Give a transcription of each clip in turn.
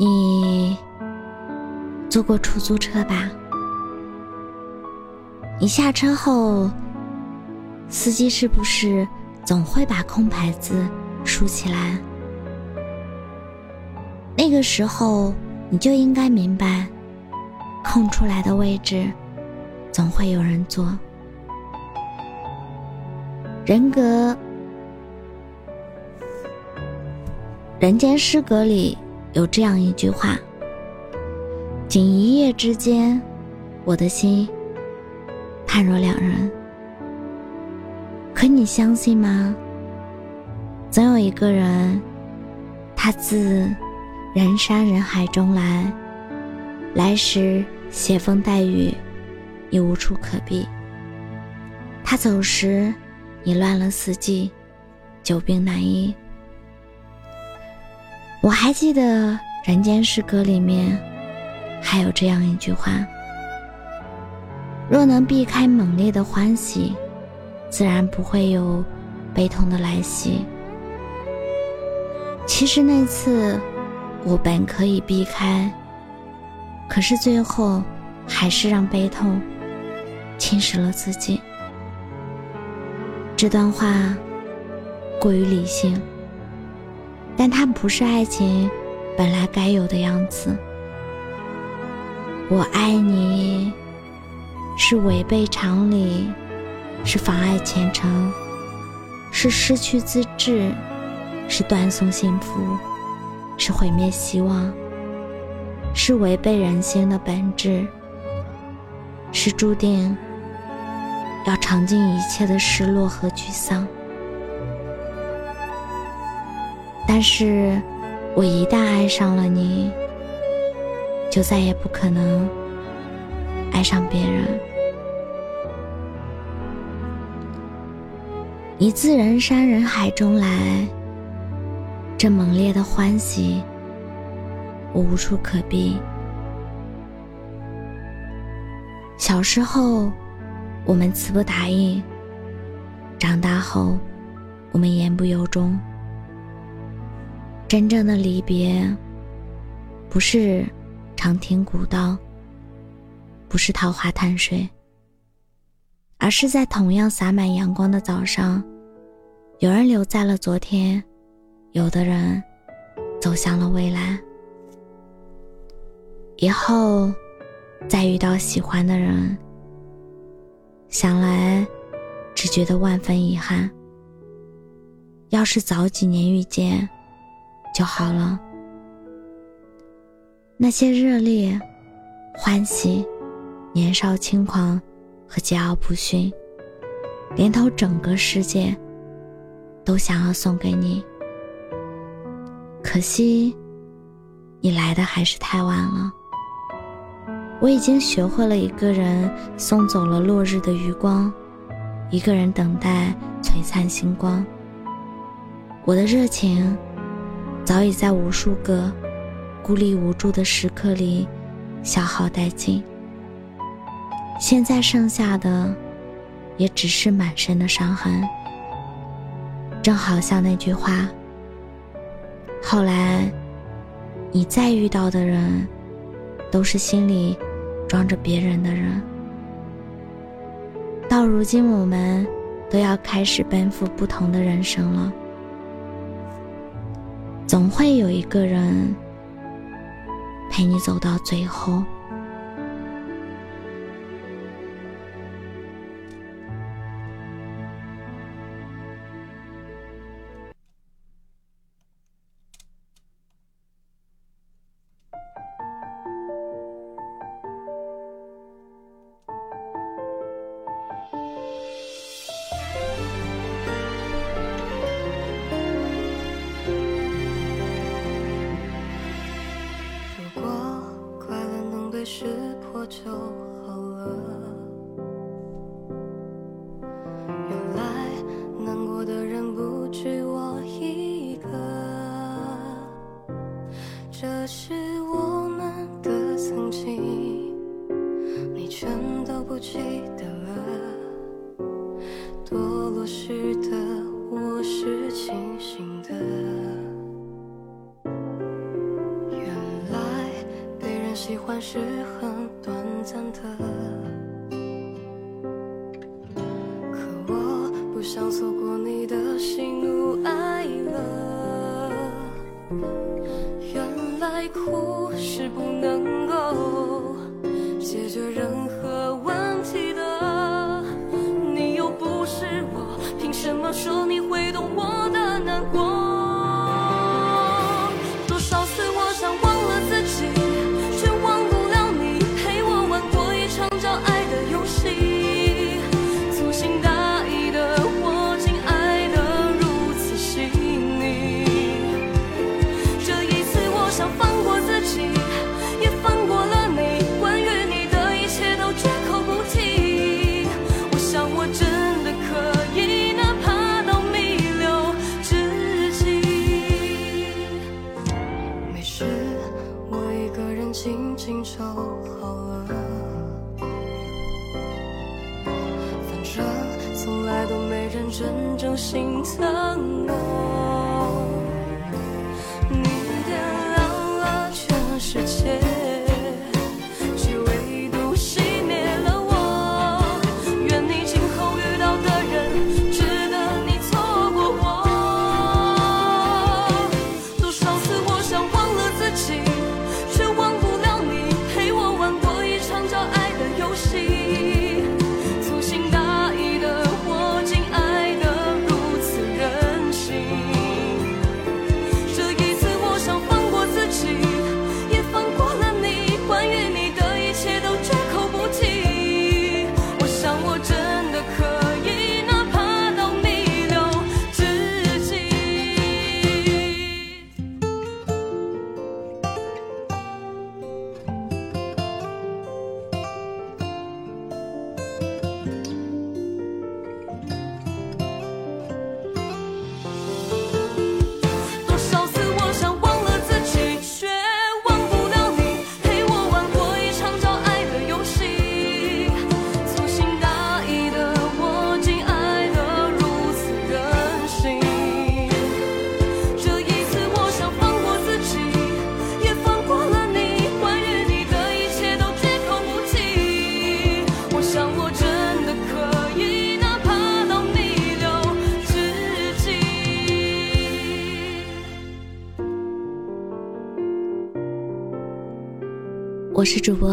你坐过出租车吧？你下车后，司机是不是总会把空牌子竖起来？那个时候，你就应该明白，空出来的位置，总会有人坐。人格，人间失格里。有这样一句话：“仅一夜之间，我的心判若两人。”可你相信吗？总有一个人，他自人山人海中来，来时携风带雨，你无处可避；他走时，你乱了四季，久病难医。我还记得《人间失格》里面还有这样一句话：“若能避开猛烈的欢喜，自然不会有悲痛的来袭。”其实那次我本可以避开，可是最后还是让悲痛侵蚀了自己。这段话过于理性。但它不是爱情本来该有的样子。我爱你，是违背常理，是妨碍前程，是失去自制，是断送幸福，是毁灭希望，是违背人性的本质，是注定要尝尽一切的失落和沮丧。但是，我一旦爱上了你，就再也不可能爱上别人。你自人山人海中来，这猛烈的欢喜，我无处可避。小时候，我们词不达意；长大后，我们言不由衷。真正的离别，不是长亭古道，不是桃花潭水，而是在同样洒满阳光的早上，有人留在了昨天，有的人走向了未来。以后再遇到喜欢的人，想来只觉得万分遗憾。要是早几年遇见。就好了。那些热烈、欢喜、年少轻狂和桀骜不驯，连同整个世界，都想要送给你。可惜，你来的还是太晚了。我已经学会了一个人送走了落日的余光，一个人等待璀璨星光。我的热情。早已在无数个孤立无助的时刻里消耗殆尽，现在剩下的也只是满身的伤痕。正好像那句话：“后来，你再遇到的人，都是心里装着别人的人。”到如今，我们都要开始奔赴不同的人生了。总会有一个人陪你走到最后。就好了。原来难过的人不止我一个，这是我们的曾经，你全都不记得了。堕落时的我是清醒的。原来被人喜欢是很短暂的，可我不想错过你的喜怒哀乐。原来哭是不能够解决任何问题的，你又不是我，凭什么说你会懂就好了，反正从来都没人真正心疼我。我是主播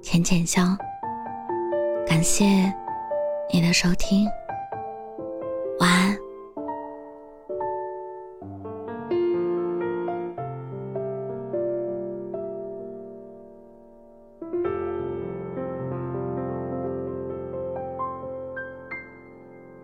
浅浅笑，感谢你的收听。